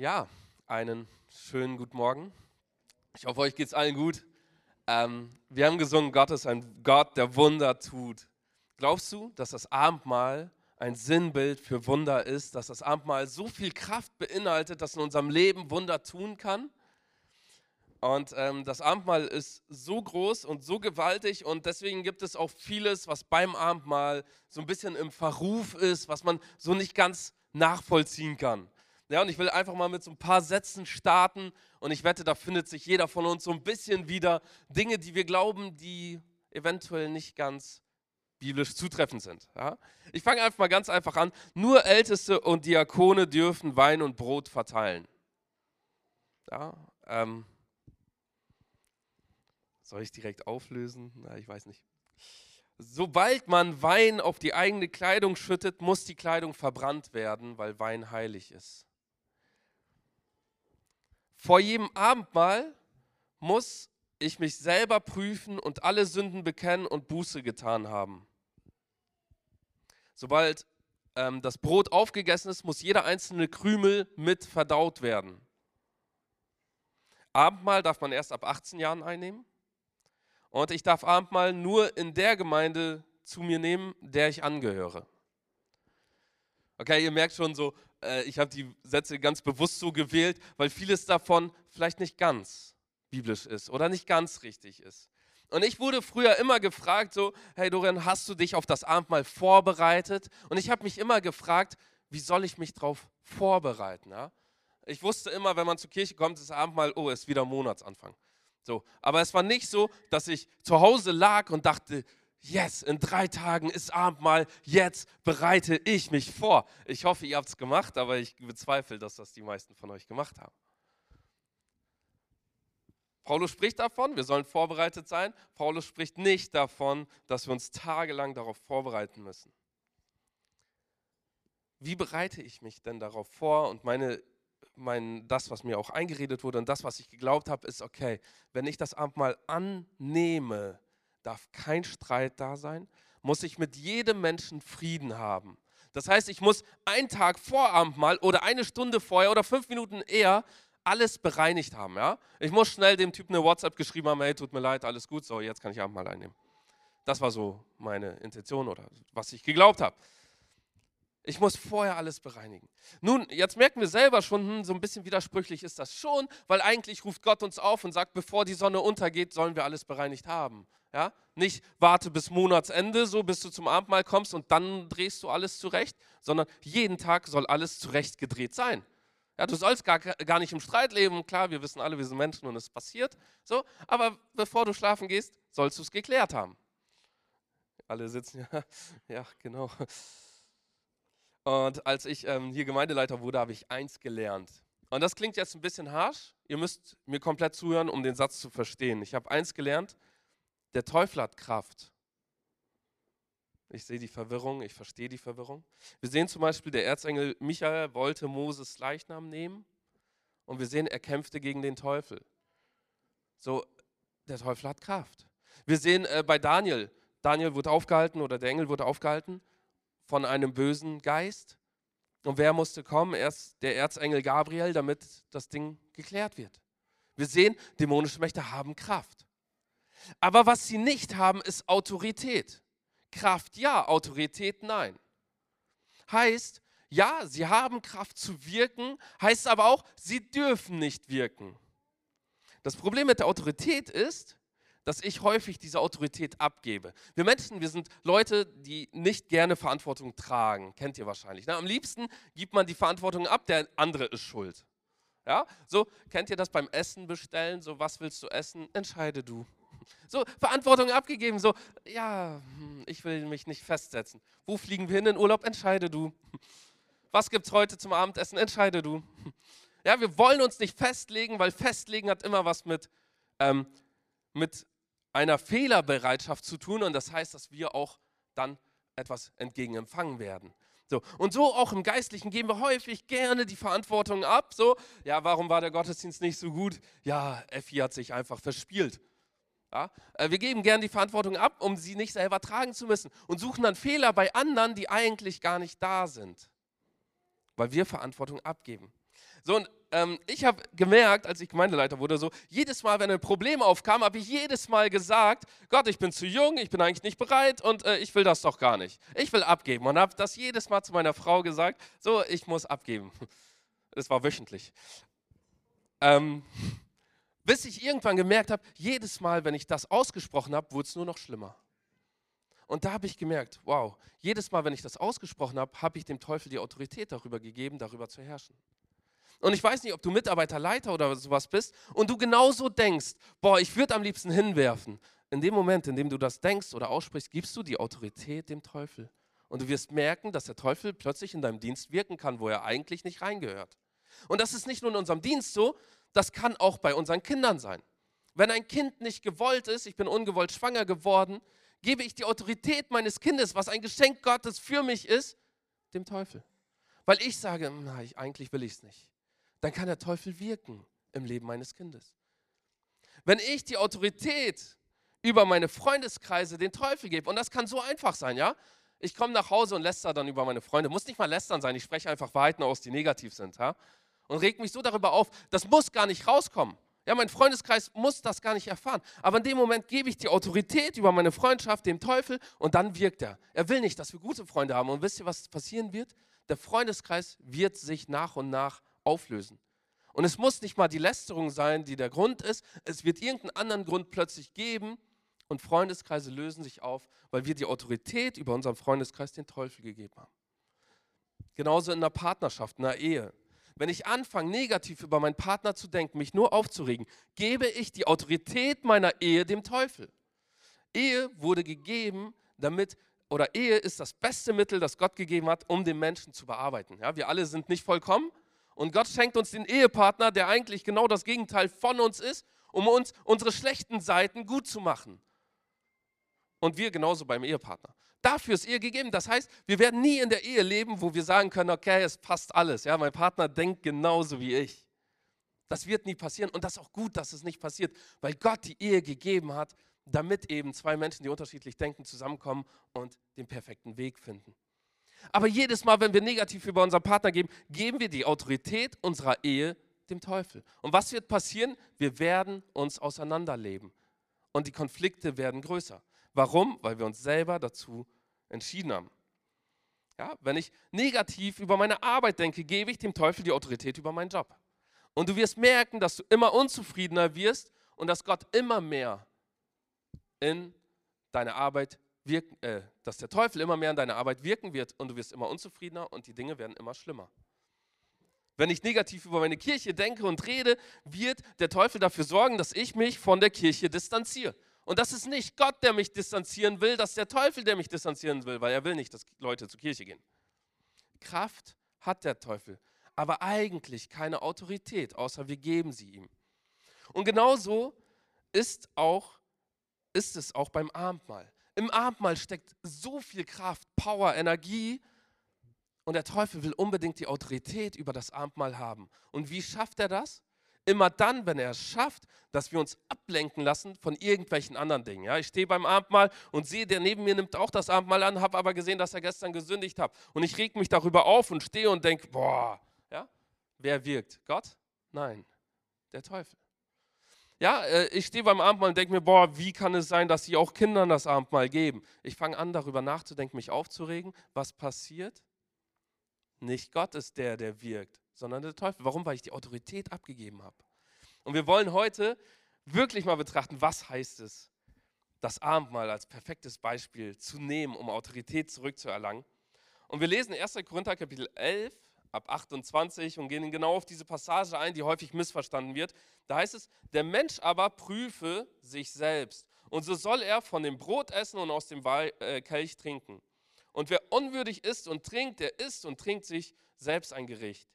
Ja, einen schönen guten Morgen. Ich hoffe, euch geht es allen gut. Ähm, wir haben gesungen, Gott ist ein Gott, der Wunder tut. Glaubst du, dass das Abendmahl ein Sinnbild für Wunder ist, dass das Abendmahl so viel Kraft beinhaltet, dass in unserem Leben Wunder tun kann? Und ähm, das Abendmahl ist so groß und so gewaltig und deswegen gibt es auch vieles, was beim Abendmahl so ein bisschen im Verruf ist, was man so nicht ganz nachvollziehen kann. Ja, und ich will einfach mal mit so ein paar Sätzen starten und ich wette, da findet sich jeder von uns so ein bisschen wieder Dinge, die wir glauben, die eventuell nicht ganz biblisch zutreffend sind. Ja? Ich fange einfach mal ganz einfach an. Nur Älteste und Diakone dürfen Wein und Brot verteilen. Ja, ähm, soll ich direkt auflösen? Na, ich weiß nicht. Sobald man Wein auf die eigene Kleidung schüttet, muss die Kleidung verbrannt werden, weil Wein heilig ist. Vor jedem Abendmahl muss ich mich selber prüfen und alle Sünden bekennen und Buße getan haben. Sobald ähm, das Brot aufgegessen ist, muss jeder einzelne Krümel mit verdaut werden. Abendmahl darf man erst ab 18 Jahren einnehmen. Und ich darf Abendmahl nur in der Gemeinde zu mir nehmen, der ich angehöre. Okay, ihr merkt schon so, äh, ich habe die Sätze ganz bewusst so gewählt, weil vieles davon vielleicht nicht ganz biblisch ist oder nicht ganz richtig ist. Und ich wurde früher immer gefragt, so, hey Dorian, hast du dich auf das Abendmahl vorbereitet? Und ich habe mich immer gefragt, wie soll ich mich darauf vorbereiten? Ja? Ich wusste immer, wenn man zur Kirche kommt, ist Abendmahl, oh, ist wieder Monatsanfang. So, aber es war nicht so, dass ich zu Hause lag und dachte, yes, in drei Tagen ist Abendmahl, jetzt bereite ich mich vor. Ich hoffe, ihr habt es gemacht, aber ich bezweifle, dass das die meisten von euch gemacht haben. Paulus spricht davon, wir sollen vorbereitet sein. Paulus spricht nicht davon, dass wir uns tagelang darauf vorbereiten müssen. Wie bereite ich mich denn darauf vor? Und meine, mein, das, was mir auch eingeredet wurde und das, was ich geglaubt habe, ist, okay, wenn ich das Abendmahl annehme, darf kein Streit da sein, muss ich mit jedem Menschen Frieden haben. Das heißt, ich muss einen Tag vor Abendmahl oder eine Stunde vorher oder fünf Minuten eher alles bereinigt haben. Ja? Ich muss schnell dem Typen eine WhatsApp geschrieben haben, hey, tut mir leid, alles gut, so, jetzt kann ich Abendmahl einnehmen. Das war so meine Intention oder was ich geglaubt habe. Ich muss vorher alles bereinigen. Nun, jetzt merken wir selber schon, hm, so ein bisschen widersprüchlich ist das schon, weil eigentlich ruft Gott uns auf und sagt, bevor die Sonne untergeht, sollen wir alles bereinigt haben. Ja? Nicht warte bis Monatsende, so bis du zum Abendmahl kommst und dann drehst du alles zurecht, sondern jeden Tag soll alles zurechtgedreht sein. Ja, du sollst gar, gar nicht im Streit leben. Klar, wir wissen alle, wir sind Menschen und es passiert. So, aber bevor du schlafen gehst, sollst du es geklärt haben. Alle sitzen ja, ja, genau. Und als ich ähm, hier Gemeindeleiter wurde, habe ich eins gelernt. Und das klingt jetzt ein bisschen harsch. Ihr müsst mir komplett zuhören, um den Satz zu verstehen. Ich habe eins gelernt. Der Teufel hat Kraft. Ich sehe die Verwirrung, ich verstehe die Verwirrung. Wir sehen zum Beispiel, der Erzengel Michael wollte Moses Leichnam nehmen und wir sehen, er kämpfte gegen den Teufel. So, der Teufel hat Kraft. Wir sehen äh, bei Daniel, Daniel wurde aufgehalten oder der Engel wurde aufgehalten von einem bösen Geist. Und wer musste kommen? Erst der Erzengel Gabriel, damit das Ding geklärt wird. Wir sehen, dämonische Mächte haben Kraft. Aber was sie nicht haben, ist Autorität. Kraft ja, Autorität nein. Heißt, ja, sie haben Kraft zu wirken, heißt aber auch, sie dürfen nicht wirken. Das Problem mit der Autorität ist, dass ich häufig diese Autorität abgebe. Wir Menschen, wir sind Leute, die nicht gerne Verantwortung tragen. Kennt ihr wahrscheinlich. Ne? Am liebsten gibt man die Verantwortung ab, der andere ist schuld. Ja, so kennt ihr das beim Essen bestellen? So, was willst du essen? Entscheide du. So, Verantwortung abgegeben, so, ja, hm, ich will mich nicht festsetzen. Wo fliegen wir hin in Urlaub? Entscheide du. Was gibt es heute zum Abendessen? Entscheide du. Ja, wir wollen uns nicht festlegen, weil festlegen hat immer was mit, ähm, mit einer Fehlerbereitschaft zu tun und das heißt, dass wir auch dann etwas entgegenempfangen werden. So, und so auch im Geistlichen geben wir häufig gerne die Verantwortung ab. So, ja, warum war der Gottesdienst nicht so gut? Ja, Effi hat sich einfach verspielt. Ja? Äh, wir geben gern die Verantwortung ab, um sie nicht selber tragen zu müssen und suchen dann Fehler bei anderen, die eigentlich gar nicht da sind. weil wir Verantwortung abgeben. So, und ähm, ich habe gemerkt, als ich Gemeindeleiter wurde, so, jedes Mal, wenn ein Problem aufkam, habe ich jedes Mal gesagt, Gott, ich bin zu jung, ich bin eigentlich nicht bereit und äh, ich will das doch gar nicht. Ich will abgeben und habe das jedes Mal zu meiner Frau gesagt, so, ich muss abgeben. Das war wöchentlich. Ähm, bis ich irgendwann gemerkt habe, jedes Mal, wenn ich das ausgesprochen habe, wurde es nur noch schlimmer. Und da habe ich gemerkt, wow, jedes Mal, wenn ich das ausgesprochen habe, habe ich dem Teufel die Autorität darüber gegeben, darüber zu herrschen. Und ich weiß nicht, ob du Mitarbeiter, Leiter oder sowas bist und du genauso denkst, boah, ich würde am liebsten hinwerfen. In dem Moment, in dem du das denkst oder aussprichst, gibst du die Autorität dem Teufel. Und du wirst merken, dass der Teufel plötzlich in deinem Dienst wirken kann, wo er eigentlich nicht reingehört. Und das ist nicht nur in unserem Dienst so, das kann auch bei unseren Kindern sein. Wenn ein Kind nicht gewollt ist, ich bin ungewollt schwanger geworden, gebe ich die Autorität meines Kindes, was ein Geschenk Gottes für mich ist, dem Teufel. Weil ich sage, na, ich, eigentlich will ich es nicht dann kann der Teufel wirken im Leben meines Kindes. Wenn ich die Autorität über meine Freundeskreise den Teufel gebe, und das kann so einfach sein, ja? Ich komme nach Hause und läster dann über meine Freunde. Muss nicht mal lästern sein, ich spreche einfach Wahrheiten aus, die negativ sind, ja? Und reg mich so darüber auf, das muss gar nicht rauskommen. Ja, mein Freundeskreis muss das gar nicht erfahren. Aber in dem Moment gebe ich die Autorität über meine Freundschaft dem Teufel und dann wirkt er. Er will nicht, dass wir gute Freunde haben. Und wisst ihr, was passieren wird? Der Freundeskreis wird sich nach und nach auflösen. Und es muss nicht mal die Lästerung sein, die der Grund ist. Es wird irgendeinen anderen Grund plötzlich geben und Freundeskreise lösen sich auf, weil wir die Autorität über unseren Freundeskreis den Teufel gegeben haben. Genauso in einer Partnerschaft, in einer Ehe. Wenn ich anfange, negativ über meinen Partner zu denken, mich nur aufzuregen, gebe ich die Autorität meiner Ehe dem Teufel. Ehe wurde gegeben, damit, oder Ehe ist das beste Mittel, das Gott gegeben hat, um den Menschen zu bearbeiten. Ja, wir alle sind nicht vollkommen, und Gott schenkt uns den Ehepartner, der eigentlich genau das Gegenteil von uns ist, um uns unsere schlechten Seiten gut zu machen. Und wir genauso beim Ehepartner. Dafür ist Ehe gegeben. Das heißt, wir werden nie in der Ehe leben, wo wir sagen können, okay, es passt alles. Ja, mein Partner denkt genauso wie ich. Das wird nie passieren und das ist auch gut, dass es nicht passiert, weil Gott die Ehe gegeben hat, damit eben zwei Menschen, die unterschiedlich denken, zusammenkommen und den perfekten Weg finden. Aber jedes Mal, wenn wir negativ über unseren Partner geben, geben wir die Autorität unserer Ehe dem Teufel. Und was wird passieren? Wir werden uns auseinanderleben. Und die Konflikte werden größer. Warum? Weil wir uns selber dazu entschieden haben. Ja, wenn ich negativ über meine Arbeit denke, gebe ich dem Teufel die Autorität über meinen Job. Und du wirst merken, dass du immer unzufriedener wirst und dass Gott immer mehr in deine Arbeit wirken, äh, dass der Teufel immer mehr in deiner Arbeit wirken wird und du wirst immer unzufriedener und die Dinge werden immer schlimmer. Wenn ich negativ über meine Kirche denke und rede, wird der Teufel dafür sorgen, dass ich mich von der Kirche distanziere. Und das ist nicht Gott, der mich distanzieren will, das ist der Teufel, der mich distanzieren will, weil er will nicht, dass Leute zur Kirche gehen. Kraft hat der Teufel, aber eigentlich keine Autorität, außer wir geben sie ihm. Und genauso ist, auch, ist es auch beim Abendmahl. Im Abendmahl steckt so viel Kraft, Power, Energie. Und der Teufel will unbedingt die Autorität über das Abendmahl haben. Und wie schafft er das? Immer dann, wenn er es schafft, dass wir uns ablenken lassen von irgendwelchen anderen Dingen. Ja, ich stehe beim Abendmahl und sehe, der neben mir nimmt auch das Abendmahl an, habe aber gesehen, dass er gestern gesündigt hat. Und ich reg mich darüber auf und stehe und denke, boah, ja, wer wirkt? Gott? Nein, der Teufel. Ja, äh, ich stehe beim Abendmahl und denke mir, boah, wie kann es sein, dass sie auch Kindern das Abendmahl geben? Ich fange an, darüber nachzudenken, mich aufzuregen. Was passiert? Nicht Gott ist der, der wirkt, sondern der Teufel. Warum? Weil ich die Autorität abgegeben habe. Und wir wollen heute wirklich mal betrachten, was heißt es, das Abendmahl als perfektes Beispiel zu nehmen, um Autorität zurückzuerlangen. Und wir lesen 1. Korinther Kapitel 11, ab 28 und gehen genau auf diese Passage ein, die häufig missverstanden wird. Da heißt es, der Mensch aber prüfe sich selbst und so soll er von dem Brot essen und aus dem äh, Kelch trinken. Und wer unwürdig isst und trinkt, der isst und trinkt sich selbst ein Gericht,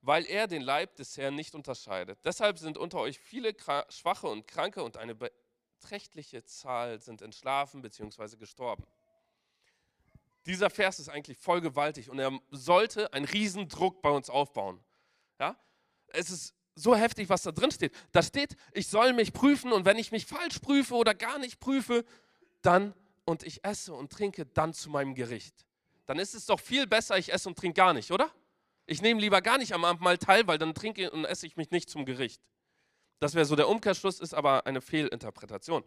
weil er den Leib des Herrn nicht unterscheidet. Deshalb sind unter euch viele Schwache und Kranke und eine beträchtliche Zahl sind entschlafen bzw. gestorben. Dieser Vers ist eigentlich voll gewaltig und er sollte einen Riesendruck bei uns aufbauen. Ja? Es ist so heftig, was da drin steht. Da steht, ich soll mich prüfen und wenn ich mich falsch prüfe oder gar nicht prüfe, dann und ich esse und trinke dann zu meinem Gericht. Dann ist es doch viel besser, ich esse und trinke gar nicht, oder? Ich nehme lieber gar nicht am Abendmahl teil, weil dann trinke und esse ich mich nicht zum Gericht. Das wäre so der Umkehrschluss, ist aber eine Fehlinterpretation.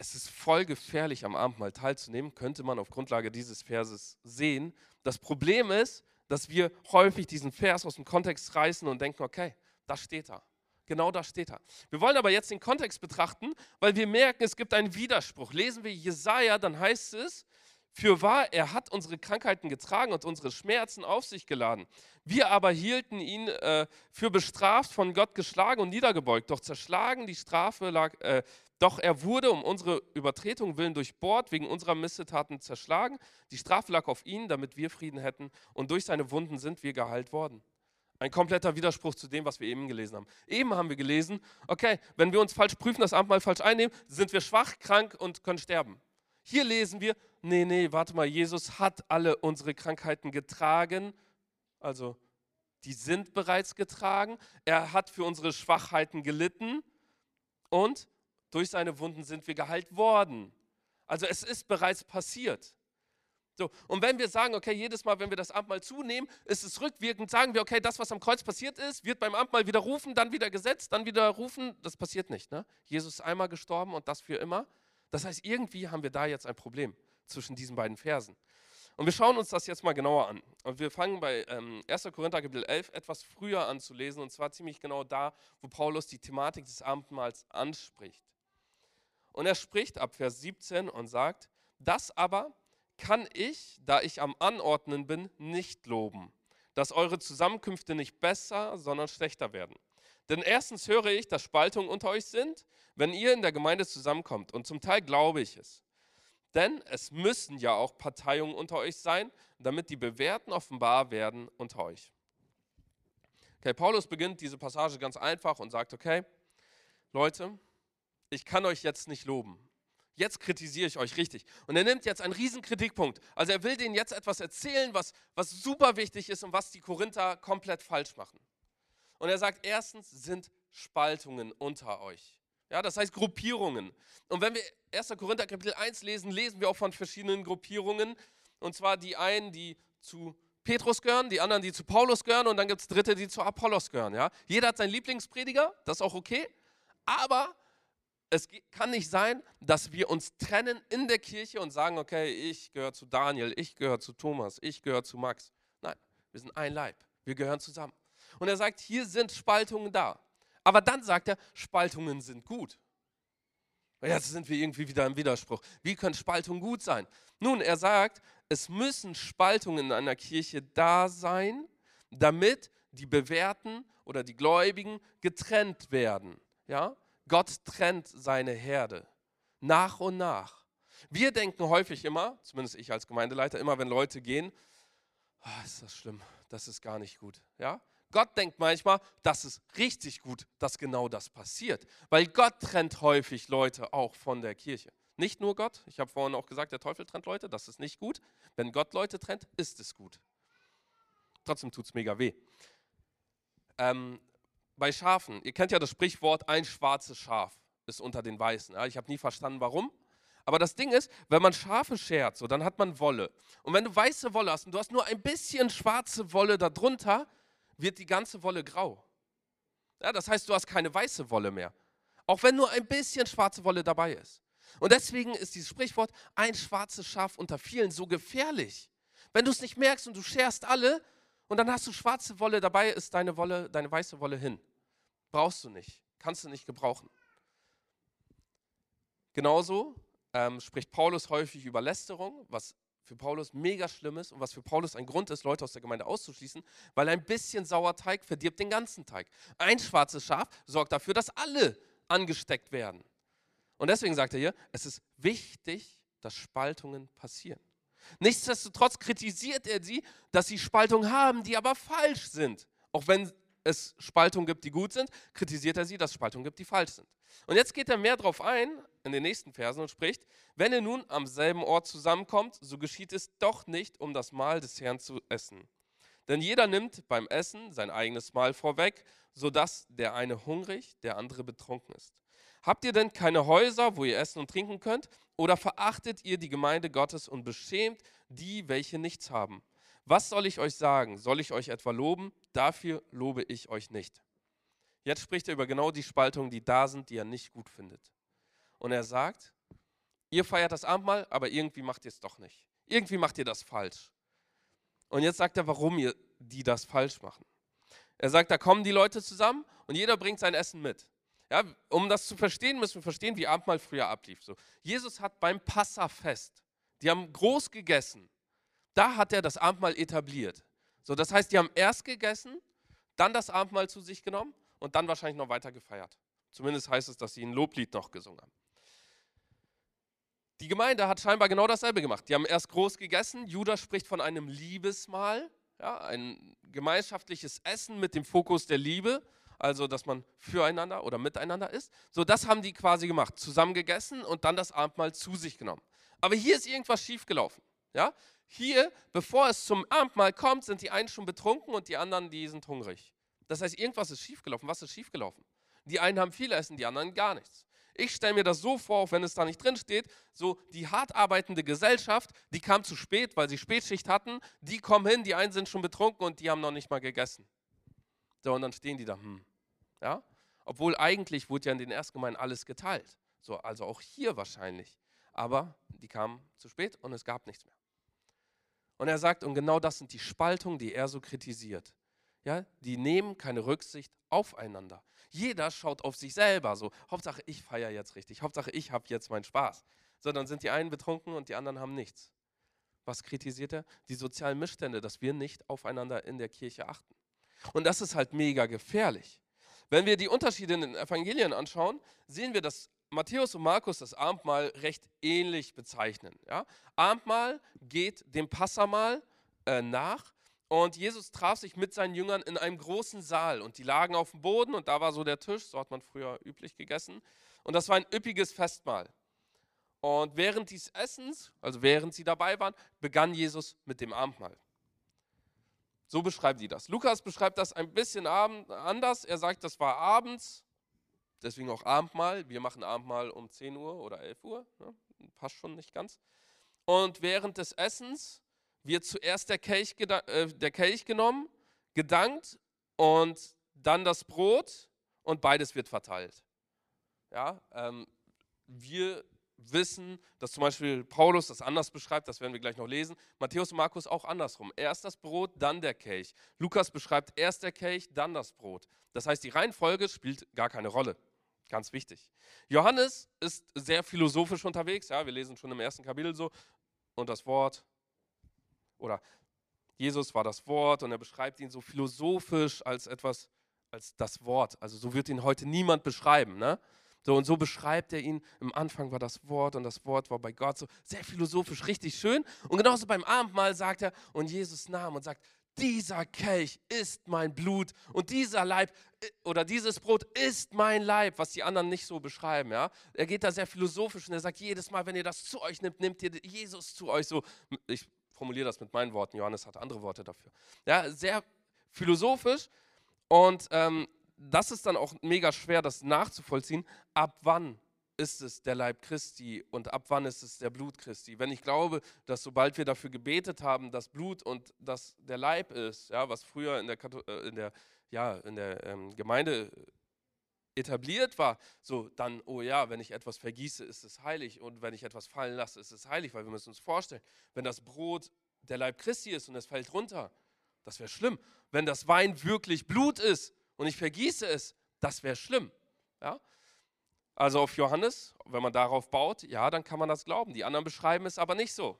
Es ist voll gefährlich, am Abendmahl teilzunehmen, könnte man auf Grundlage dieses Verses sehen. Das Problem ist, dass wir häufig diesen Vers aus dem Kontext reißen und denken, okay, da steht er. Genau da steht er. Wir wollen aber jetzt den Kontext betrachten, weil wir merken, es gibt einen Widerspruch. Lesen wir Jesaja, dann heißt es, für wahr, er hat unsere Krankheiten getragen und unsere Schmerzen auf sich geladen. Wir aber hielten ihn äh, für bestraft, von Gott geschlagen und niedergebeugt. Doch zerschlagen die Strafe lag, äh, doch er wurde um unsere Übertretung willen durchbohrt, wegen unserer Missetaten zerschlagen. Die Strafe lag auf ihn, damit wir Frieden hätten. Und durch seine Wunden sind wir geheilt worden. Ein kompletter Widerspruch zu dem, was wir eben gelesen haben. Eben haben wir gelesen, okay, wenn wir uns falsch prüfen, das Abendmahl falsch einnehmen, sind wir schwach, krank und können sterben. Hier lesen wir, nee, nee, warte mal, Jesus hat alle unsere Krankheiten getragen, also die sind bereits getragen. Er hat für unsere Schwachheiten gelitten und durch seine Wunden sind wir geheilt worden. Also es ist bereits passiert. So, und wenn wir sagen, okay, jedes Mal, wenn wir das Abendmahl zunehmen, ist es rückwirkend, sagen wir, okay, das, was am Kreuz passiert ist, wird beim Abendmahl wieder rufen, dann wieder gesetzt, dann wieder rufen. Das passiert nicht. Ne? Jesus ist einmal gestorben und das für immer. Das heißt, irgendwie haben wir da jetzt ein Problem zwischen diesen beiden Versen. Und wir schauen uns das jetzt mal genauer an. Und wir fangen bei ähm, 1. Korinther Kapitel 11 etwas früher an zu lesen, und zwar ziemlich genau da, wo Paulus die Thematik des Abendmahls anspricht. Und er spricht ab Vers 17 und sagt, das aber kann ich, da ich am Anordnen bin, nicht loben, dass eure Zusammenkünfte nicht besser, sondern schlechter werden. Denn erstens höre ich, dass Spaltungen unter euch sind, wenn ihr in der Gemeinde zusammenkommt. Und zum Teil glaube ich es. Denn es müssen ja auch Parteiungen unter euch sein, damit die Bewährten offenbar werden unter euch. Okay, Paulus beginnt diese Passage ganz einfach und sagt, okay, Leute, ich kann euch jetzt nicht loben. Jetzt kritisiere ich euch richtig. Und er nimmt jetzt einen riesen Kritikpunkt. Also er will denen jetzt etwas erzählen, was, was super wichtig ist und was die Korinther komplett falsch machen. Und er sagt, erstens sind Spaltungen unter euch. Ja, das heißt Gruppierungen. Und wenn wir 1. Korinther Kapitel 1 lesen, lesen wir auch von verschiedenen Gruppierungen. Und zwar die einen, die zu Petrus gehören, die anderen, die zu Paulus gehören und dann gibt es Dritte, die zu Apollos gehören. Ja? Jeder hat seinen Lieblingsprediger, das ist auch okay. Aber es kann nicht sein, dass wir uns trennen in der Kirche und sagen, okay, ich gehöre zu Daniel, ich gehöre zu Thomas, ich gehöre zu Max. Nein, wir sind ein Leib, wir gehören zusammen. Und er sagt, hier sind Spaltungen da. Aber dann sagt er, Spaltungen sind gut. Jetzt sind wir irgendwie wieder im Widerspruch. Wie können Spaltungen gut sein? Nun, er sagt, es müssen Spaltungen in einer Kirche da sein, damit die Bewährten oder die Gläubigen getrennt werden. Ja? Gott trennt seine Herde nach und nach. Wir denken häufig immer, zumindest ich als Gemeindeleiter, immer wenn Leute gehen, oh, ist das schlimm, das ist gar nicht gut. Ja? Gott denkt manchmal, das ist richtig gut, dass genau das passiert. Weil Gott trennt häufig Leute auch von der Kirche. Nicht nur Gott, ich habe vorhin auch gesagt, der Teufel trennt Leute, das ist nicht gut. Wenn Gott Leute trennt, ist es gut. Trotzdem tut es mega weh. Ähm, bei Schafen, ihr kennt ja das Sprichwort, ein schwarzes Schaf ist unter den Weißen. Ja, ich habe nie verstanden, warum. Aber das Ding ist, wenn man Schafe schert, so, dann hat man Wolle. Und wenn du weiße Wolle hast und du hast nur ein bisschen schwarze Wolle darunter, wird die ganze Wolle grau. Ja, das heißt, du hast keine weiße Wolle mehr. Auch wenn nur ein bisschen schwarze Wolle dabei ist. Und deswegen ist dieses Sprichwort, ein schwarzes Schaf unter vielen, so gefährlich. Wenn du es nicht merkst und du scherst alle und dann hast du schwarze Wolle dabei, ist deine Wolle, deine weiße Wolle hin. Brauchst du nicht, kannst du nicht gebrauchen. Genauso ähm, spricht Paulus häufig über Lästerung, was für Paulus mega schlimm ist und was für Paulus ein Grund ist, Leute aus der Gemeinde auszuschließen, weil ein bisschen Sauerteig verdirbt den ganzen Teig. Ein schwarzes Schaf sorgt dafür, dass alle angesteckt werden. Und deswegen sagt er hier, es ist wichtig, dass Spaltungen passieren. Nichtsdestotrotz kritisiert er sie, dass sie Spaltungen haben, die aber falsch sind. Auch wenn es Spaltungen gibt, die gut sind, kritisiert er sie, dass es Spaltungen gibt, die falsch sind. Und jetzt geht er mehr darauf ein, in den nächsten Versen, und spricht, wenn ihr nun am selben Ort zusammenkommt, so geschieht es doch nicht, um das Mahl des Herrn zu essen. Denn jeder nimmt beim Essen sein eigenes Mahl vorweg, sodass der eine hungrig, der andere betrunken ist. Habt ihr denn keine Häuser, wo ihr essen und trinken könnt? Oder verachtet ihr die Gemeinde Gottes und beschämt die, welche nichts haben? Was soll ich euch sagen? Soll ich euch etwa loben? Dafür lobe ich euch nicht. Jetzt spricht er über genau die Spaltungen, die da sind, die er nicht gut findet. Und er sagt, ihr feiert das Abendmahl, aber irgendwie macht ihr es doch nicht. Irgendwie macht ihr das falsch. Und jetzt sagt er, warum ihr die das falsch machen. Er sagt, da kommen die Leute zusammen und jeder bringt sein Essen mit. Ja, um das zu verstehen, müssen wir verstehen, wie Abendmahl früher ablief. So, Jesus hat beim Passafest, die haben groß gegessen, da hat er das Abendmahl etabliert. So, das heißt, die haben erst gegessen, dann das Abendmahl zu sich genommen und dann wahrscheinlich noch weiter gefeiert. Zumindest heißt es, dass sie ein Loblied noch gesungen haben. Die Gemeinde hat scheinbar genau dasselbe gemacht. Die haben erst groß gegessen. Judas spricht von einem Liebesmahl, ja, ein gemeinschaftliches Essen mit dem Fokus der Liebe, also dass man füreinander oder miteinander ist. So, das haben die quasi gemacht. Zusammen gegessen und dann das Abendmahl zu sich genommen. Aber hier ist irgendwas schiefgelaufen. Ja? Hier, bevor es zum Abendmahl kommt, sind die einen schon betrunken und die anderen, die sind hungrig. Das heißt, irgendwas ist schiefgelaufen. Was ist schiefgelaufen? Die einen haben viel Essen, die anderen gar nichts. Ich stelle mir das so vor, auch wenn es da nicht drin steht, so die hart arbeitende Gesellschaft, die kam zu spät, weil sie Spätschicht hatten, die kommen hin, die einen sind schon betrunken und die haben noch nicht mal gegessen. So, und dann stehen die da, hm, ja? Obwohl eigentlich wurde ja in den Erstgemeinden alles geteilt. So, also auch hier wahrscheinlich. Aber die kamen zu spät und es gab nichts mehr. Und er sagt, und genau das sind die Spaltungen, die er so kritisiert. Ja, die nehmen keine Rücksicht aufeinander. Jeder schaut auf sich selber so. Hauptsache, ich feiere jetzt richtig. Hauptsache, ich habe jetzt meinen Spaß. So, dann sind die einen betrunken und die anderen haben nichts. Was kritisiert er? Die sozialen Missstände, dass wir nicht aufeinander in der Kirche achten. Und das ist halt mega gefährlich. Wenn wir die Unterschiede in den Evangelien anschauen, sehen wir, dass Matthäus und Markus das Abendmahl recht ähnlich bezeichnen. Ja? Abendmahl geht dem Passamal äh, nach und Jesus traf sich mit seinen Jüngern in einem großen Saal und die lagen auf dem Boden und da war so der Tisch, so hat man früher üblich gegessen. Und das war ein üppiges Festmahl. Und während des Essens, also während sie dabei waren, begann Jesus mit dem Abendmahl. So beschreiben die das. Lukas beschreibt das ein bisschen anders. Er sagt, das war abends, deswegen auch Abendmahl. Wir machen Abendmahl um 10 Uhr oder 11 Uhr, ne? passt schon nicht ganz. Und während des Essens wird zuerst der Kelch, äh, der Kelch genommen, gedankt und dann das Brot und beides wird verteilt. Ja, ähm, wir wissen, dass zum Beispiel Paulus das anders beschreibt, das werden wir gleich noch lesen. Matthäus und Markus auch andersrum. Erst das Brot, dann der Kelch. Lukas beschreibt erst der Kelch, dann das Brot. Das heißt, die Reihenfolge spielt gar keine Rolle. Ganz wichtig. Johannes ist sehr philosophisch unterwegs. Ja, wir lesen schon im ersten Kapitel so. Und das Wort oder Jesus war das Wort und er beschreibt ihn so philosophisch als etwas, als das Wort. Also so wird ihn heute niemand beschreiben. Ne? So und so beschreibt er ihn. Im Anfang war das Wort und das Wort war bei Gott. So sehr philosophisch, richtig schön. Und genauso beim Abendmahl sagt er und Jesus nahm und sagt, dieser Kelch ist mein Blut und dieser Leib äh, oder dieses Brot ist mein Leib, was die anderen nicht so beschreiben. Ja? Er geht da sehr philosophisch und er sagt, jedes Mal, wenn ihr das zu euch nimmt, nehmt ihr Jesus zu euch. So, ich formuliere das mit meinen Worten, Johannes hat andere Worte dafür. Ja, sehr philosophisch und ähm, das ist dann auch mega schwer, das nachzuvollziehen. Ab wann ist es der Leib Christi und ab wann ist es der Blut Christi? Wenn ich glaube, dass sobald wir dafür gebetet haben, das Blut und das der Leib ist, ja, was früher in der, äh, in der, ja, in der ähm, Gemeinde etabliert war, so dann, oh ja, wenn ich etwas vergieße, ist es heilig und wenn ich etwas fallen lasse, ist es heilig, weil wir müssen uns vorstellen, wenn das Brot der Leib Christi ist und es fällt runter, das wäre schlimm. Wenn das Wein wirklich Blut ist und ich vergieße es, das wäre schlimm. Ja? Also auf Johannes, wenn man darauf baut, ja, dann kann man das glauben. Die anderen beschreiben es aber nicht so.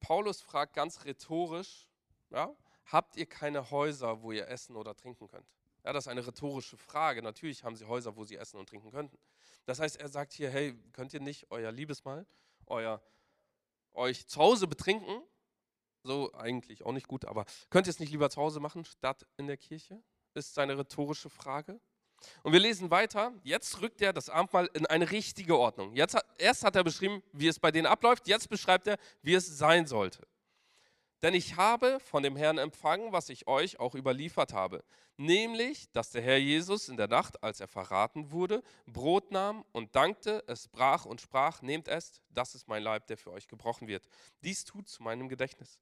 Paulus fragt ganz rhetorisch, ja, habt ihr keine Häuser, wo ihr essen oder trinken könnt? Ja, das ist eine rhetorische Frage. Natürlich haben sie Häuser, wo sie essen und trinken könnten. Das heißt, er sagt hier, hey, könnt ihr nicht euer Liebesmahl, euer, euch zu Hause betrinken? So eigentlich auch nicht gut, aber könnt ihr es nicht lieber zu Hause machen, statt in der Kirche? Ist seine rhetorische Frage. Und wir lesen weiter. Jetzt rückt er das Abendmahl in eine richtige Ordnung. Jetzt, erst hat er beschrieben, wie es bei denen abläuft. Jetzt beschreibt er, wie es sein sollte. Denn ich habe von dem Herrn empfangen, was ich euch auch überliefert habe, nämlich, dass der Herr Jesus in der Nacht, als er verraten wurde, Brot nahm und dankte, es brach und sprach, nehmt es, das ist mein Leib, der für euch gebrochen wird. Dies tut zu meinem Gedächtnis.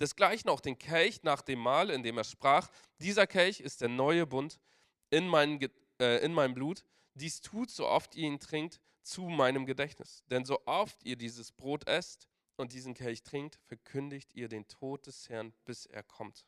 Desgleichen auch den Kelch nach dem Mahl, in dem er sprach, dieser Kelch ist der neue Bund in, mein, äh, in meinem Blut. Dies tut, so oft ihr ihn trinkt, zu meinem Gedächtnis. Denn so oft ihr dieses Brot esst und diesen Kelch trinkt, verkündigt ihr den Tod des Herrn, bis er kommt.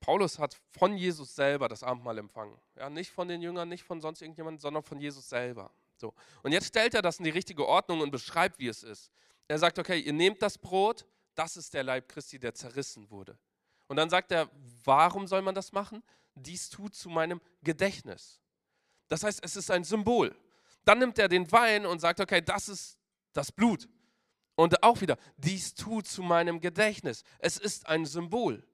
Paulus hat von Jesus selber das Abendmahl empfangen. Ja, nicht von den Jüngern, nicht von sonst irgendjemandem, sondern von Jesus selber. So. Und jetzt stellt er das in die richtige Ordnung und beschreibt, wie es ist. Er sagt, okay, ihr nehmt das Brot, das ist der Leib Christi, der zerrissen wurde. Und dann sagt er, warum soll man das machen? Dies tut zu meinem Gedächtnis. Das heißt, es ist ein Symbol. Dann nimmt er den Wein und sagt, okay, das ist das Blut. Und auch wieder, dies tut zu meinem Gedächtnis. Es ist ein Symbol.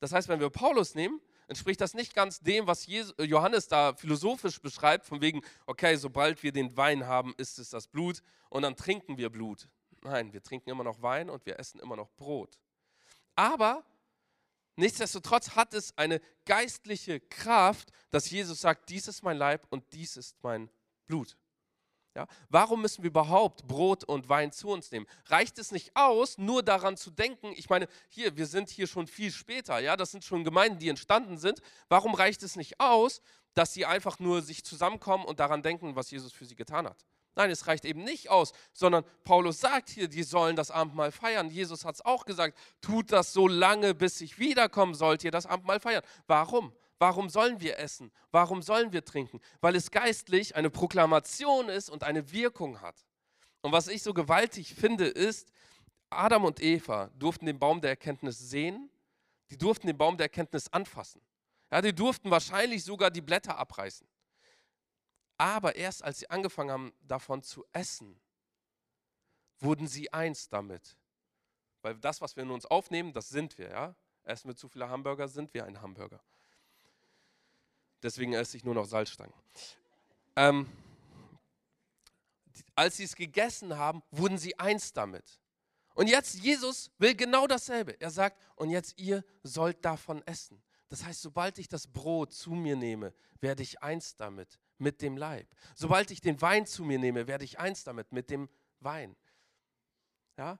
Das heißt, wenn wir Paulus nehmen, entspricht das nicht ganz dem, was Johannes da philosophisch beschreibt, von wegen, okay, sobald wir den Wein haben, ist es das Blut und dann trinken wir Blut. Nein, wir trinken immer noch Wein und wir essen immer noch Brot. Aber nichtsdestotrotz hat es eine geistliche Kraft, dass Jesus sagt, dies ist mein Leib und dies ist mein Blut. Ja? Warum müssen wir überhaupt Brot und Wein zu uns nehmen? Reicht es nicht aus, nur daran zu denken? Ich meine, hier, wir sind hier schon viel später, ja, das sind schon Gemeinden, die entstanden sind. Warum reicht es nicht aus, dass sie einfach nur sich zusammenkommen und daran denken, was Jesus für sie getan hat? Nein, es reicht eben nicht aus, sondern Paulus sagt hier, die sollen das Abendmahl feiern. Jesus hat es auch gesagt, tut das so lange, bis ich wiederkomme, sollt ihr das Abendmahl feiern. Warum? Warum sollen wir essen? Warum sollen wir trinken? Weil es geistlich eine Proklamation ist und eine Wirkung hat. Und was ich so gewaltig finde, ist, Adam und Eva durften den Baum der Erkenntnis sehen, die durften den Baum der Erkenntnis anfassen. Ja, die durften wahrscheinlich sogar die Blätter abreißen. Aber erst als sie angefangen haben, davon zu essen, wurden sie eins damit. Weil das, was wir in uns aufnehmen, das sind wir. Ja? Essen wir zu viele Hamburger, sind wir ein Hamburger. Deswegen esse ich nur noch Salzstangen. Ähm, als sie es gegessen haben, wurden sie eins damit. Und jetzt, Jesus will genau dasselbe. Er sagt, und jetzt ihr sollt davon essen. Das heißt, sobald ich das Brot zu mir nehme, werde ich eins damit mit dem Leib. Sobald ich den Wein zu mir nehme, werde ich eins damit, mit dem Wein. Ja?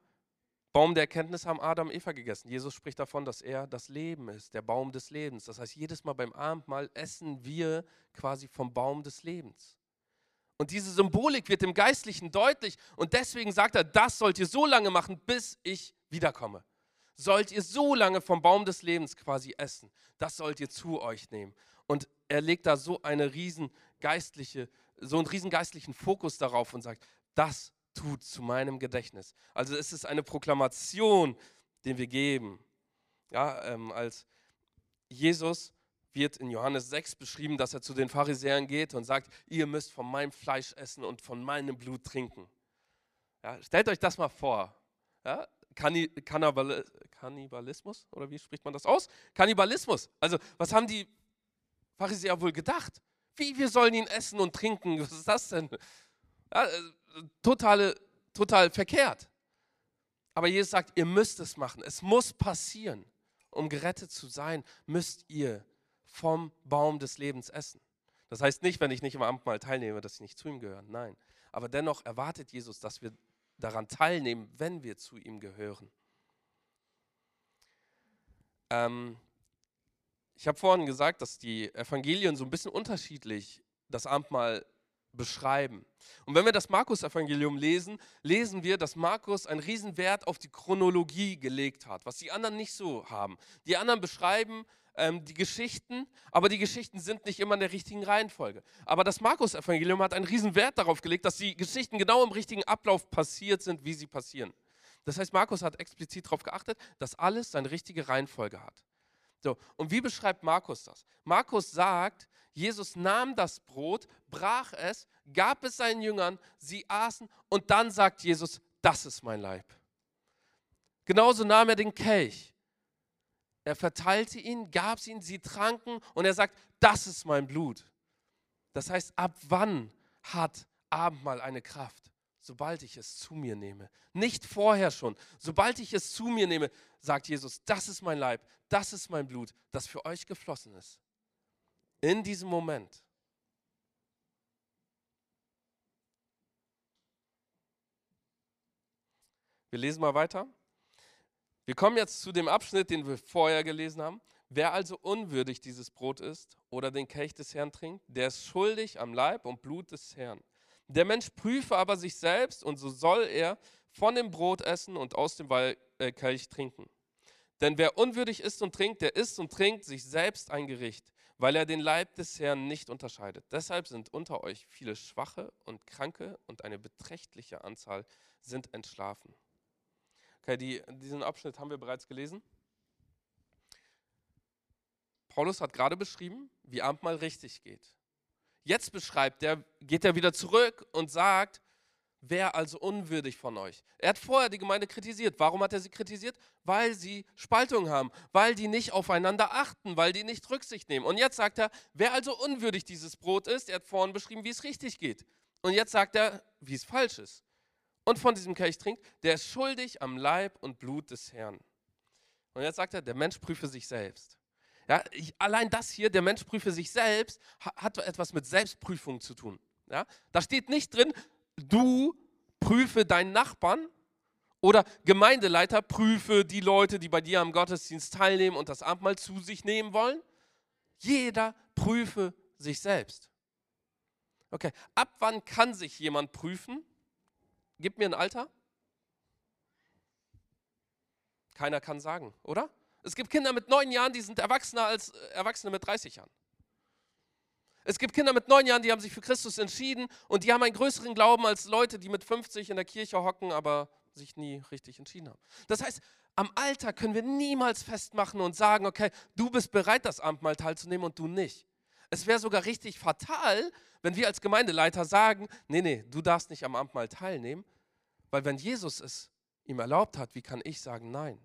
Baum der Erkenntnis haben Adam und Eva gegessen. Jesus spricht davon, dass er das Leben ist, der Baum des Lebens. Das heißt, jedes Mal beim Abendmahl essen wir quasi vom Baum des Lebens. Und diese Symbolik wird im Geistlichen deutlich. Und deswegen sagt er, das sollt ihr so lange machen, bis ich wiederkomme. Sollt ihr so lange vom Baum des Lebens quasi essen. Das sollt ihr zu euch nehmen. Und er legt da so eine riesen geistliche, so einen riesen geistlichen Fokus darauf und sagt, das tut zu meinem Gedächtnis. Also es ist eine Proklamation, den wir geben. Ja, ähm, als Jesus wird in Johannes 6 beschrieben, dass er zu den Pharisäern geht und sagt, ihr müsst von meinem Fleisch essen und von meinem Blut trinken. Ja, stellt euch das mal vor. Ja, Kannibalismus, oder wie spricht man das aus? Kannibalismus. Also, was haben die Pharisäer wohl gedacht? Wie, wir sollen ihn essen und trinken? Was ist das denn? Ja, äh, totale, total verkehrt. Aber Jesus sagt, ihr müsst es machen. Es muss passieren. Um gerettet zu sein, müsst ihr vom Baum des Lebens essen. Das heißt nicht, wenn ich nicht im Abendmahl teilnehme, dass ich nicht zu ihm gehöre. Nein. Aber dennoch erwartet Jesus, dass wir daran teilnehmen, wenn wir zu ihm gehören. Ähm, ich habe vorhin gesagt, dass die Evangelien so ein bisschen unterschiedlich das Abendmahl beschreiben. Und wenn wir das Markus-Evangelium lesen, lesen wir, dass Markus einen Riesenwert auf die Chronologie gelegt hat, was die anderen nicht so haben. Die anderen beschreiben ähm, die Geschichten, aber die Geschichten sind nicht immer in der richtigen Reihenfolge. Aber das Markus-Evangelium hat einen Riesenwert darauf gelegt, dass die Geschichten genau im richtigen Ablauf passiert sind, wie sie passieren. Das heißt, Markus hat explizit darauf geachtet, dass alles seine richtige Reihenfolge hat. So, und wie beschreibt Markus das? Markus sagt, Jesus nahm das Brot, brach es, gab es seinen Jüngern, sie aßen und dann sagt Jesus, das ist mein Leib. Genauso nahm er den Kelch. Er verteilte ihn, gab es ihnen, sie tranken und er sagt, das ist mein Blut. Das heißt, ab wann hat Abendmahl eine Kraft? Sobald ich es zu mir nehme. Nicht vorher schon. Sobald ich es zu mir nehme, sagt Jesus, das ist mein Leib, das ist mein Blut, das für euch geflossen ist. In diesem Moment. Wir lesen mal weiter. Wir kommen jetzt zu dem Abschnitt, den wir vorher gelesen haben. Wer also unwürdig dieses Brot isst oder den Kelch des Herrn trinkt, der ist schuldig am Leib und Blut des Herrn. Der Mensch prüfe aber sich selbst und so soll er von dem Brot essen und aus dem äh, Kelch trinken. Denn wer unwürdig isst und trinkt, der isst und trinkt sich selbst ein Gericht, weil er den Leib des Herrn nicht unterscheidet. Deshalb sind unter euch viele Schwache und Kranke und eine beträchtliche Anzahl sind entschlafen. Okay, die, diesen Abschnitt haben wir bereits gelesen. Paulus hat gerade beschrieben, wie Abendmahl richtig geht. Jetzt beschreibt er, geht er wieder zurück und sagt, wer also unwürdig von euch? Er hat vorher die Gemeinde kritisiert. Warum hat er sie kritisiert? Weil sie Spaltung haben, weil die nicht aufeinander achten, weil die nicht Rücksicht nehmen. Und jetzt sagt er, wer also unwürdig dieses Brot ist, er hat vorhin beschrieben, wie es richtig geht. Und jetzt sagt er, wie es falsch ist und von diesem Kelch trinkt, der ist schuldig am Leib und Blut des Herrn. Und jetzt sagt er, der Mensch prüfe sich selbst. Ja, ich, allein das hier, der Mensch prüfe sich selbst, hat etwas mit Selbstprüfung zu tun. Ja, da steht nicht drin, du prüfe deinen Nachbarn oder Gemeindeleiter prüfe die Leute, die bei dir am Gottesdienst teilnehmen und das Abendmahl zu sich nehmen wollen. Jeder prüfe sich selbst. Okay, ab wann kann sich jemand prüfen? Gib mir ein Alter. Keiner kann sagen, oder? Es gibt Kinder mit neun Jahren, die sind erwachsener als äh, Erwachsene mit 30 Jahren. Es gibt Kinder mit neun Jahren, die haben sich für Christus entschieden und die haben einen größeren Glauben als Leute, die mit 50 in der Kirche hocken, aber sich nie richtig entschieden haben. Das heißt, am Alter können wir niemals festmachen und sagen, okay, du bist bereit, das Abendmahl teilzunehmen und du nicht. Es wäre sogar richtig fatal, wenn wir als Gemeindeleiter sagen, nee, nee, du darfst nicht am Abendmahl teilnehmen, weil wenn Jesus es ihm erlaubt hat, wie kann ich sagen nein?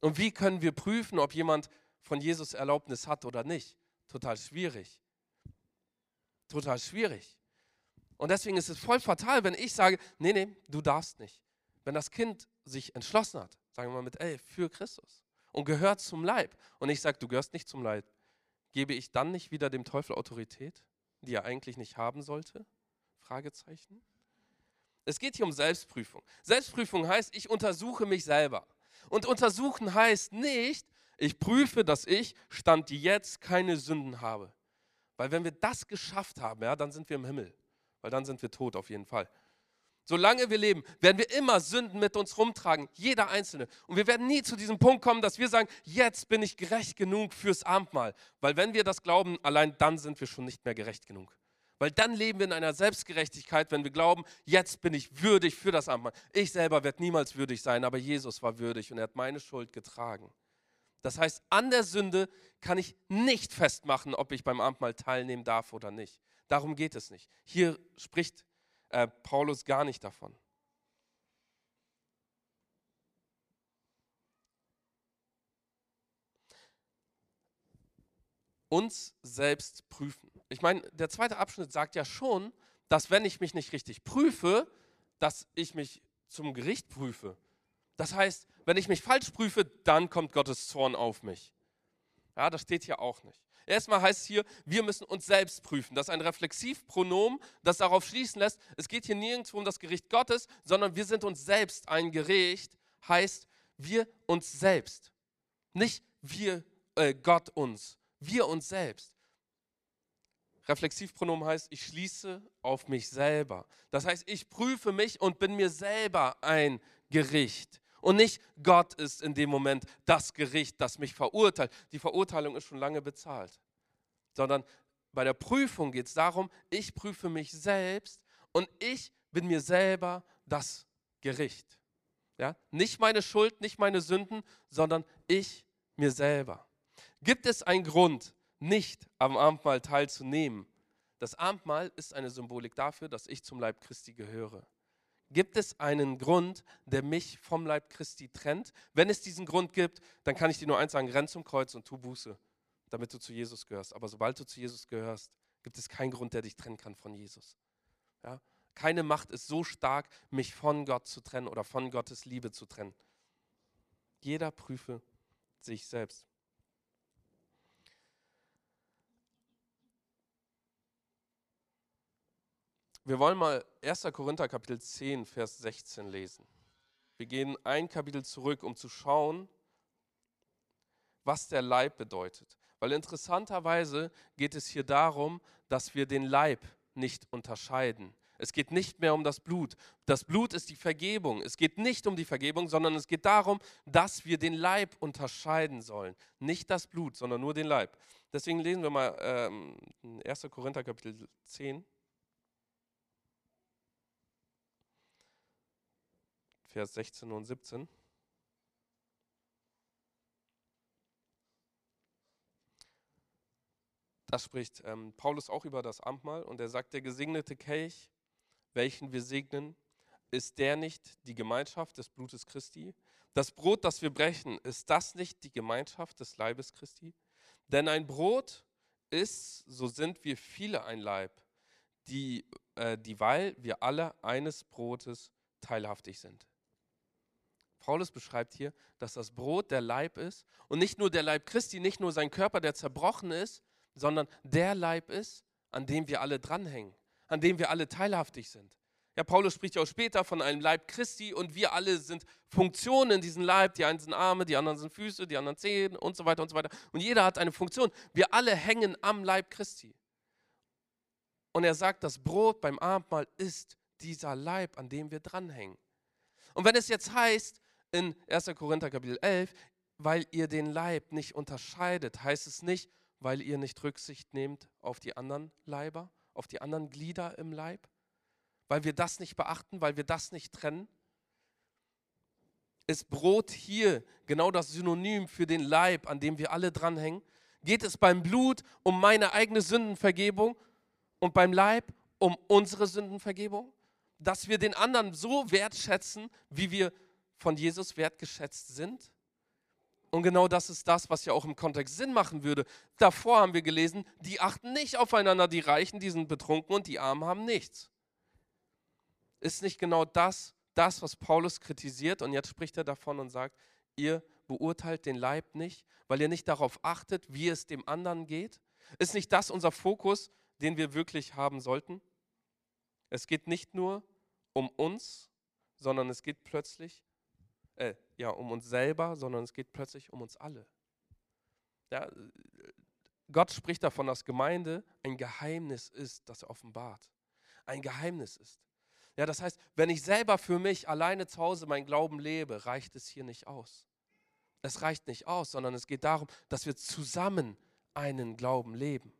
Und wie können wir prüfen, ob jemand von Jesus Erlaubnis hat oder nicht? Total schwierig. Total schwierig. Und deswegen ist es voll fatal, wenn ich sage, nee, nee, du darfst nicht. Wenn das Kind sich entschlossen hat, sagen wir mal mit elf, für Christus und gehört zum Leib und ich sage, du gehörst nicht zum Leib, gebe ich dann nicht wieder dem Teufel Autorität? die er eigentlich nicht haben sollte? Fragezeichen. Es geht hier um Selbstprüfung. Selbstprüfung heißt, ich untersuche mich selber. Und untersuchen heißt nicht, ich prüfe, dass ich Stand jetzt keine Sünden habe. Weil wenn wir das geschafft haben, ja, dann sind wir im Himmel. Weil dann sind wir tot auf jeden Fall. Solange wir leben, werden wir immer Sünden mit uns rumtragen, jeder Einzelne. Und wir werden nie zu diesem Punkt kommen, dass wir sagen, jetzt bin ich gerecht genug fürs Abendmahl. Weil wenn wir das glauben, allein dann sind wir schon nicht mehr gerecht genug. Weil dann leben wir in einer Selbstgerechtigkeit, wenn wir glauben, jetzt bin ich würdig für das Abendmahl. Ich selber werde niemals würdig sein, aber Jesus war würdig und er hat meine Schuld getragen. Das heißt, an der Sünde kann ich nicht festmachen, ob ich beim Abendmahl teilnehmen darf oder nicht. Darum geht es nicht. Hier spricht äh, Paulus gar nicht davon. Uns selbst prüfen. Ich meine, der zweite Abschnitt sagt ja schon, dass wenn ich mich nicht richtig prüfe, dass ich mich zum Gericht prüfe. Das heißt, wenn ich mich falsch prüfe, dann kommt Gottes Zorn auf mich. Ja, das steht hier auch nicht. Erstmal heißt es hier, wir müssen uns selbst prüfen. Das ist ein Reflexivpronomen, das darauf schließen lässt, es geht hier nirgendwo um das Gericht Gottes, sondern wir sind uns selbst ein Gericht, heißt wir uns selbst. Nicht wir, äh, Gott uns, wir uns selbst. Reflexivpronomen heißt, ich schließe auf mich selber. Das heißt, ich prüfe mich und bin mir selber ein Gericht. Und nicht Gott ist in dem Moment das Gericht, das mich verurteilt. Die Verurteilung ist schon lange bezahlt. Sondern bei der Prüfung geht es darum, ich prüfe mich selbst und ich bin mir selber das Gericht. Ja? Nicht meine Schuld, nicht meine Sünden, sondern ich mir selber. Gibt es einen Grund, nicht am Abendmahl teilzunehmen? Das Abendmahl ist eine Symbolik dafür, dass ich zum Leib Christi gehöre. Gibt es einen Grund, der mich vom Leib Christi trennt? Wenn es diesen Grund gibt, dann kann ich dir nur eins sagen, renn zum Kreuz und tu Buße, damit du zu Jesus gehörst. Aber sobald du zu Jesus gehörst, gibt es keinen Grund, der dich trennen kann von Jesus. Ja? Keine Macht ist so stark, mich von Gott zu trennen oder von Gottes Liebe zu trennen. Jeder prüfe sich selbst. Wir wollen mal 1. Korinther Kapitel 10, Vers 16 lesen. Wir gehen ein Kapitel zurück, um zu schauen, was der Leib bedeutet. Weil interessanterweise geht es hier darum, dass wir den Leib nicht unterscheiden. Es geht nicht mehr um das Blut. Das Blut ist die Vergebung. Es geht nicht um die Vergebung, sondern es geht darum, dass wir den Leib unterscheiden sollen. Nicht das Blut, sondern nur den Leib. Deswegen lesen wir mal ähm, 1. Korinther Kapitel 10. Vers 16 und 17. Das spricht ähm, Paulus auch über das Abendmahl und er sagt, der gesegnete Kelch, welchen wir segnen, ist der nicht die Gemeinschaft des Blutes Christi? Das Brot, das wir brechen, ist das nicht die Gemeinschaft des Leibes Christi? Denn ein Brot ist, so sind wir viele ein Leib, die, äh, dieweil wir alle eines Brotes teilhaftig sind. Paulus beschreibt hier, dass das Brot der Leib ist und nicht nur der Leib Christi, nicht nur sein Körper, der zerbrochen ist, sondern der Leib ist, an dem wir alle dranhängen, an dem wir alle teilhaftig sind. Ja, Paulus spricht ja auch später von einem Leib Christi und wir alle sind Funktionen in diesem Leib. Die einen sind Arme, die anderen sind Füße, die anderen Zehen und so weiter und so weiter. Und jeder hat eine Funktion. Wir alle hängen am Leib Christi. Und er sagt, das Brot beim Abendmahl ist dieser Leib, an dem wir dranhängen. Und wenn es jetzt heißt, in 1. Korinther Kapitel 11, weil ihr den Leib nicht unterscheidet, heißt es nicht, weil ihr nicht Rücksicht nehmt auf die anderen Leiber, auf die anderen Glieder im Leib, weil wir das nicht beachten, weil wir das nicht trennen. Ist Brot hier genau das Synonym für den Leib, an dem wir alle dranhängen? Geht es beim Blut um meine eigene Sündenvergebung und beim Leib um unsere Sündenvergebung? Dass wir den anderen so wertschätzen, wie wir von Jesus wertgeschätzt sind? Und genau das ist das, was ja auch im Kontext Sinn machen würde. Davor haben wir gelesen, die achten nicht aufeinander, die Reichen, die sind betrunken und die Armen haben nichts. Ist nicht genau das, das, was Paulus kritisiert? Und jetzt spricht er davon und sagt, ihr beurteilt den Leib nicht, weil ihr nicht darauf achtet, wie es dem anderen geht? Ist nicht das unser Fokus, den wir wirklich haben sollten? Es geht nicht nur um uns, sondern es geht plötzlich äh, ja, um uns selber, sondern es geht plötzlich um uns alle. Ja, Gott spricht davon, dass Gemeinde ein Geheimnis ist, das er offenbart. Ein Geheimnis ist. Ja, das heißt, wenn ich selber für mich alleine zu Hause mein Glauben lebe, reicht es hier nicht aus. Es reicht nicht aus, sondern es geht darum, dass wir zusammen einen Glauben leben.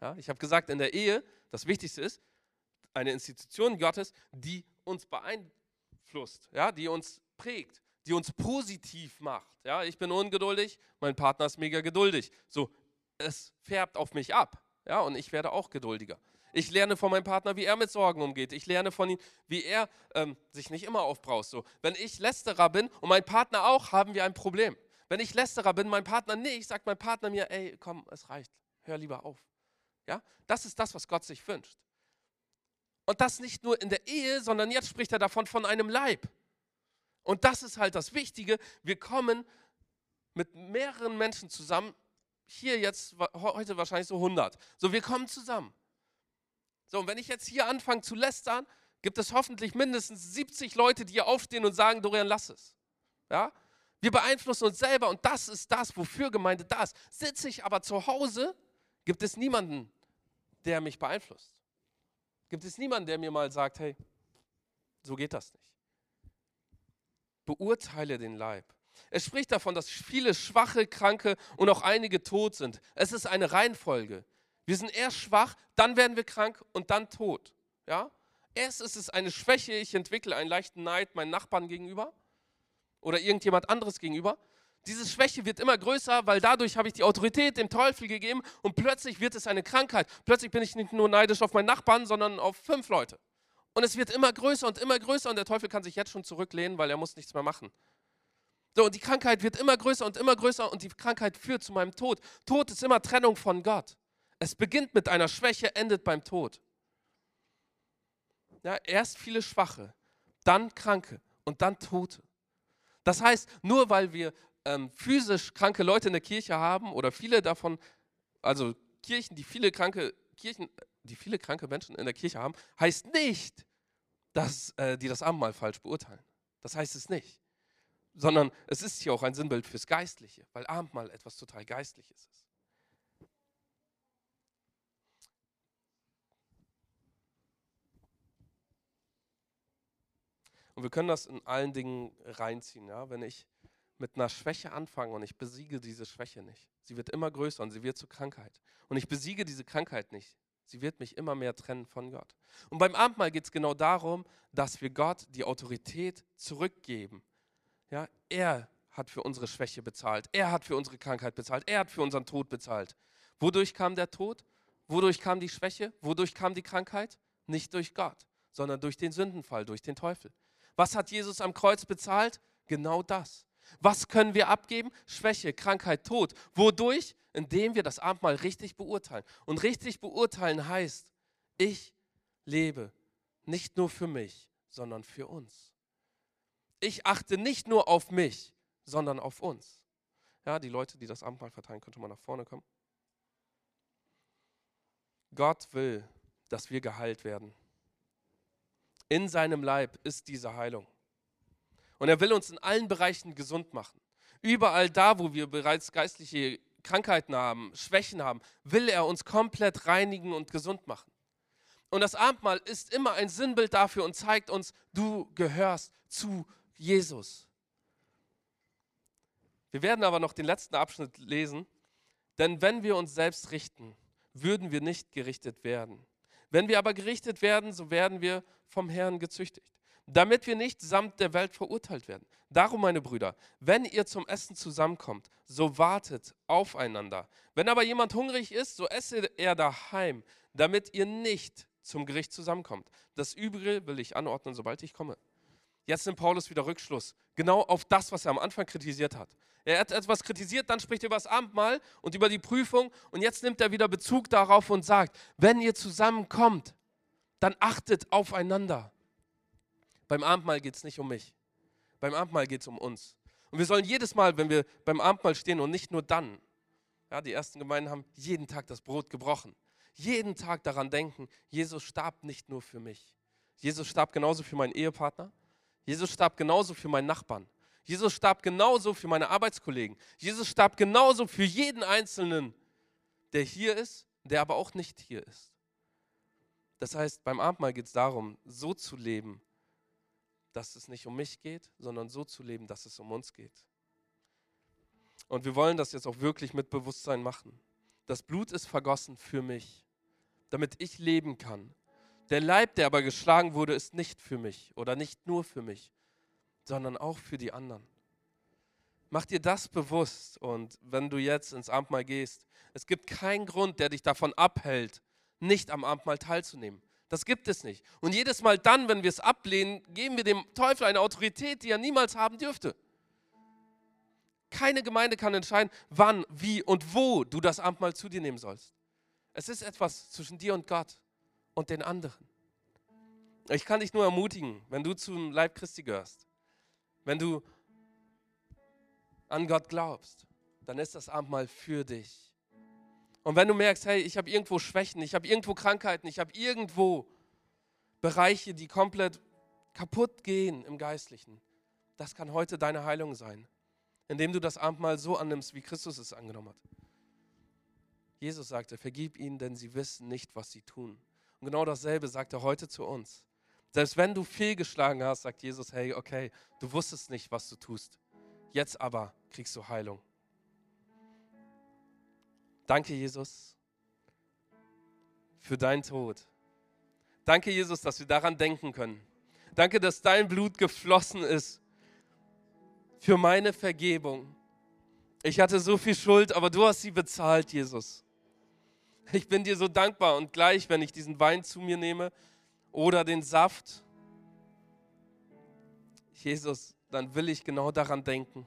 Ja, ich habe gesagt, in der Ehe, das Wichtigste ist, eine Institution Gottes, die uns beeinflusst, ja, die uns prägt, die uns positiv macht. Ja, ich bin ungeduldig, mein Partner ist mega geduldig. So, es färbt auf mich ab. Ja, und ich werde auch geduldiger. Ich lerne von meinem Partner, wie er mit Sorgen umgeht. Ich lerne von ihm, wie er ähm, sich nicht immer aufbraust. So, wenn ich Lästerer bin und mein Partner auch, haben wir ein Problem. Wenn ich Lästerer bin, mein Partner nicht, sagt mein Partner mir, ey, komm, es reicht, hör lieber auf. Ja, das ist das, was Gott sich wünscht. Und das nicht nur in der Ehe, sondern jetzt spricht er davon von einem Leib. Und das ist halt das Wichtige. Wir kommen mit mehreren Menschen zusammen. Hier jetzt, heute wahrscheinlich so 100. So, wir kommen zusammen. So, und wenn ich jetzt hier anfange zu lästern, gibt es hoffentlich mindestens 70 Leute, die hier aufstehen und sagen, Dorian, lass es. Ja? Wir beeinflussen uns selber und das ist das, wofür Gemeinde da ist. Sitze ich aber zu Hause, gibt es niemanden, der mich beeinflusst. Gibt es niemanden, der mir mal sagt, hey, so geht das nicht beurteile den Leib. Es spricht davon, dass viele schwache, kranke und auch einige tot sind. Es ist eine Reihenfolge. Wir sind erst schwach, dann werden wir krank und dann tot. Ja? Erst ist es eine Schwäche, ich entwickle einen leichten Neid meinen Nachbarn gegenüber oder irgendjemand anderes gegenüber. Diese Schwäche wird immer größer, weil dadurch habe ich die Autorität dem Teufel gegeben und plötzlich wird es eine Krankheit. Plötzlich bin ich nicht nur neidisch auf meinen Nachbarn, sondern auf fünf Leute. Und es wird immer größer und immer größer und der Teufel kann sich jetzt schon zurücklehnen, weil er muss nichts mehr machen. So, und die Krankheit wird immer größer und immer größer und die Krankheit führt zu meinem Tod. Tod ist immer Trennung von Gott. Es beginnt mit einer Schwäche, endet beim Tod. Ja, erst viele Schwache, dann Kranke und dann Tote. Das heißt, nur weil wir ähm, physisch kranke Leute in der Kirche haben oder viele davon, also Kirchen, die viele kranke Kirchen, die viele kranke Menschen in der Kirche haben, heißt nicht, dass äh, die das Abendmahl falsch beurteilen. Das heißt es nicht. Sondern es ist hier auch ein Sinnbild fürs Geistliche, weil Abendmahl etwas total Geistliches ist. Und wir können das in allen Dingen reinziehen. Ja? Wenn ich mit einer Schwäche anfange und ich besiege diese Schwäche nicht, sie wird immer größer und sie wird zur Krankheit. Und ich besiege diese Krankheit nicht, sie wird mich immer mehr trennen von Gott. Und beim Abendmahl geht es genau darum, dass wir Gott die Autorität zurückgeben. Ja? Er hat für unsere Schwäche bezahlt. Er hat für unsere Krankheit bezahlt. Er hat für unseren Tod bezahlt. Wodurch kam der Tod? Wodurch kam die Schwäche? Wodurch kam die Krankheit? Nicht durch Gott, sondern durch den Sündenfall, durch den Teufel. Was hat Jesus am Kreuz bezahlt? Genau das. Was können wir abgeben? Schwäche, Krankheit, Tod. Wodurch? Indem wir das Abendmahl richtig beurteilen. Und richtig beurteilen heißt, ich lebe nicht nur für mich, sondern für uns. Ich achte nicht nur auf mich, sondern auf uns. Ja, die Leute, die das Abendmahl verteilen, könnte mal nach vorne kommen. Gott will, dass wir geheilt werden. In seinem Leib ist diese Heilung. Und er will uns in allen Bereichen gesund machen. Überall da, wo wir bereits geistliche Krankheiten haben, Schwächen haben, will er uns komplett reinigen und gesund machen. Und das Abendmahl ist immer ein Sinnbild dafür und zeigt uns, du gehörst zu Jesus. Wir werden aber noch den letzten Abschnitt lesen. Denn wenn wir uns selbst richten, würden wir nicht gerichtet werden. Wenn wir aber gerichtet werden, so werden wir vom Herrn gezüchtigt, damit wir nicht samt der Welt verurteilt werden. Darum, meine Brüder, wenn ihr zum Essen zusammenkommt, so wartet aufeinander. Wenn aber jemand hungrig ist, so esse er daheim, damit ihr nicht zum Gericht zusammenkommt. Das Übrige will ich anordnen, sobald ich komme. Jetzt nimmt Paulus wieder Rückschluss, genau auf das, was er am Anfang kritisiert hat. Er hat etwas kritisiert, dann spricht er über das Abendmahl und über die Prüfung und jetzt nimmt er wieder Bezug darauf und sagt, wenn ihr zusammenkommt, dann achtet aufeinander. Beim Abendmahl geht es nicht um mich. Beim Abendmahl geht es um uns. Und wir sollen jedes Mal, wenn wir beim Abendmahl stehen und nicht nur dann, ja, die ersten Gemeinden haben jeden Tag das Brot gebrochen, jeden Tag daran denken, Jesus starb nicht nur für mich. Jesus starb genauso für meinen Ehepartner. Jesus starb genauso für meinen Nachbarn. Jesus starb genauso für meine Arbeitskollegen. Jesus starb genauso für jeden Einzelnen, der hier ist, der aber auch nicht hier ist. Das heißt, beim Abendmahl geht es darum, so zu leben, dass es nicht um mich geht, sondern so zu leben, dass es um uns geht. Und wir wollen das jetzt auch wirklich mit Bewusstsein machen. Das Blut ist vergossen für mich, damit ich leben kann. Der Leib, der aber geschlagen wurde, ist nicht für mich oder nicht nur für mich, sondern auch für die anderen. Mach dir das bewusst und wenn du jetzt ins Abendmahl gehst, es gibt keinen Grund, der dich davon abhält, nicht am Abendmahl teilzunehmen. Das gibt es nicht. Und jedes Mal dann, wenn wir es ablehnen, geben wir dem Teufel eine Autorität, die er niemals haben dürfte. Keine Gemeinde kann entscheiden, wann, wie und wo du das Abendmahl zu dir nehmen sollst. Es ist etwas zwischen dir und Gott und den anderen. Ich kann dich nur ermutigen, wenn du zum Leib Christi gehörst, wenn du an Gott glaubst, dann ist das Abendmahl für dich. Und wenn du merkst, hey, ich habe irgendwo Schwächen, ich habe irgendwo Krankheiten, ich habe irgendwo Bereiche, die komplett kaputt gehen im Geistlichen, das kann heute deine Heilung sein, indem du das Abendmahl so annimmst, wie Christus es angenommen hat. Jesus sagte, vergib ihnen, denn sie wissen nicht, was sie tun. Und genau dasselbe sagt er heute zu uns. Selbst wenn du fehlgeschlagen hast, sagt Jesus, hey, okay, du wusstest nicht, was du tust. Jetzt aber kriegst du Heilung. Danke, Jesus, für deinen Tod. Danke, Jesus, dass wir daran denken können. Danke, dass dein Blut geflossen ist für meine Vergebung. Ich hatte so viel Schuld, aber du hast sie bezahlt, Jesus. Ich bin dir so dankbar und gleich, wenn ich diesen Wein zu mir nehme oder den Saft, Jesus, dann will ich genau daran denken.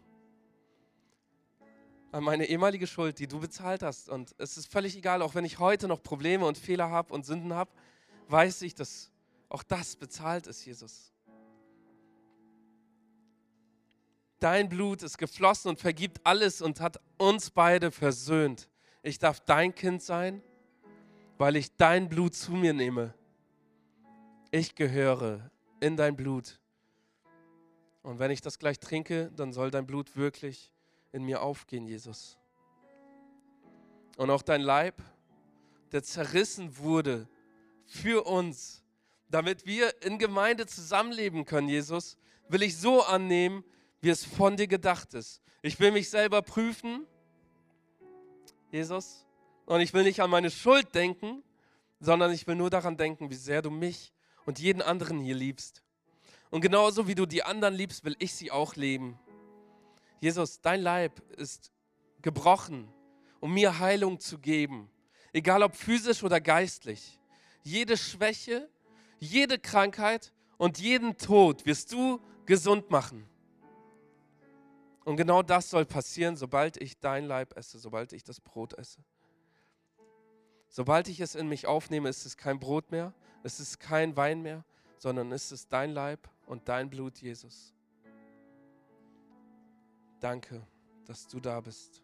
An meine ehemalige Schuld, die du bezahlt hast. Und es ist völlig egal, auch wenn ich heute noch Probleme und Fehler habe und Sünden habe, weiß ich, dass Auch das bezahlt es, Jesus. Dein Blut ist geflossen und vergibt alles und hat uns beide versöhnt. Ich darf dein Kind sein, weil ich dein Blut zu mir nehme. Ich gehöre in dein Blut. Und wenn ich das gleich trinke, dann soll dein Blut wirklich in mir aufgehen, Jesus. Und auch dein Leib, der zerrissen wurde für uns, damit wir in Gemeinde zusammenleben können, Jesus, will ich so annehmen, wie es von dir gedacht ist. Ich will mich selber prüfen, Jesus, und ich will nicht an meine Schuld denken, sondern ich will nur daran denken, wie sehr du mich und jeden anderen hier liebst. Und genauso wie du die anderen liebst, will ich sie auch leben. Jesus, dein Leib ist gebrochen, um mir Heilung zu geben, egal ob physisch oder geistlich. Jede Schwäche, jede Krankheit und jeden Tod wirst du gesund machen. Und genau das soll passieren, sobald ich dein Leib esse, sobald ich das Brot esse. Sobald ich es in mich aufnehme, ist es kein Brot mehr, es ist kein Wein mehr, sondern es ist dein Leib und dein Blut, Jesus. Danke, dass du da bist.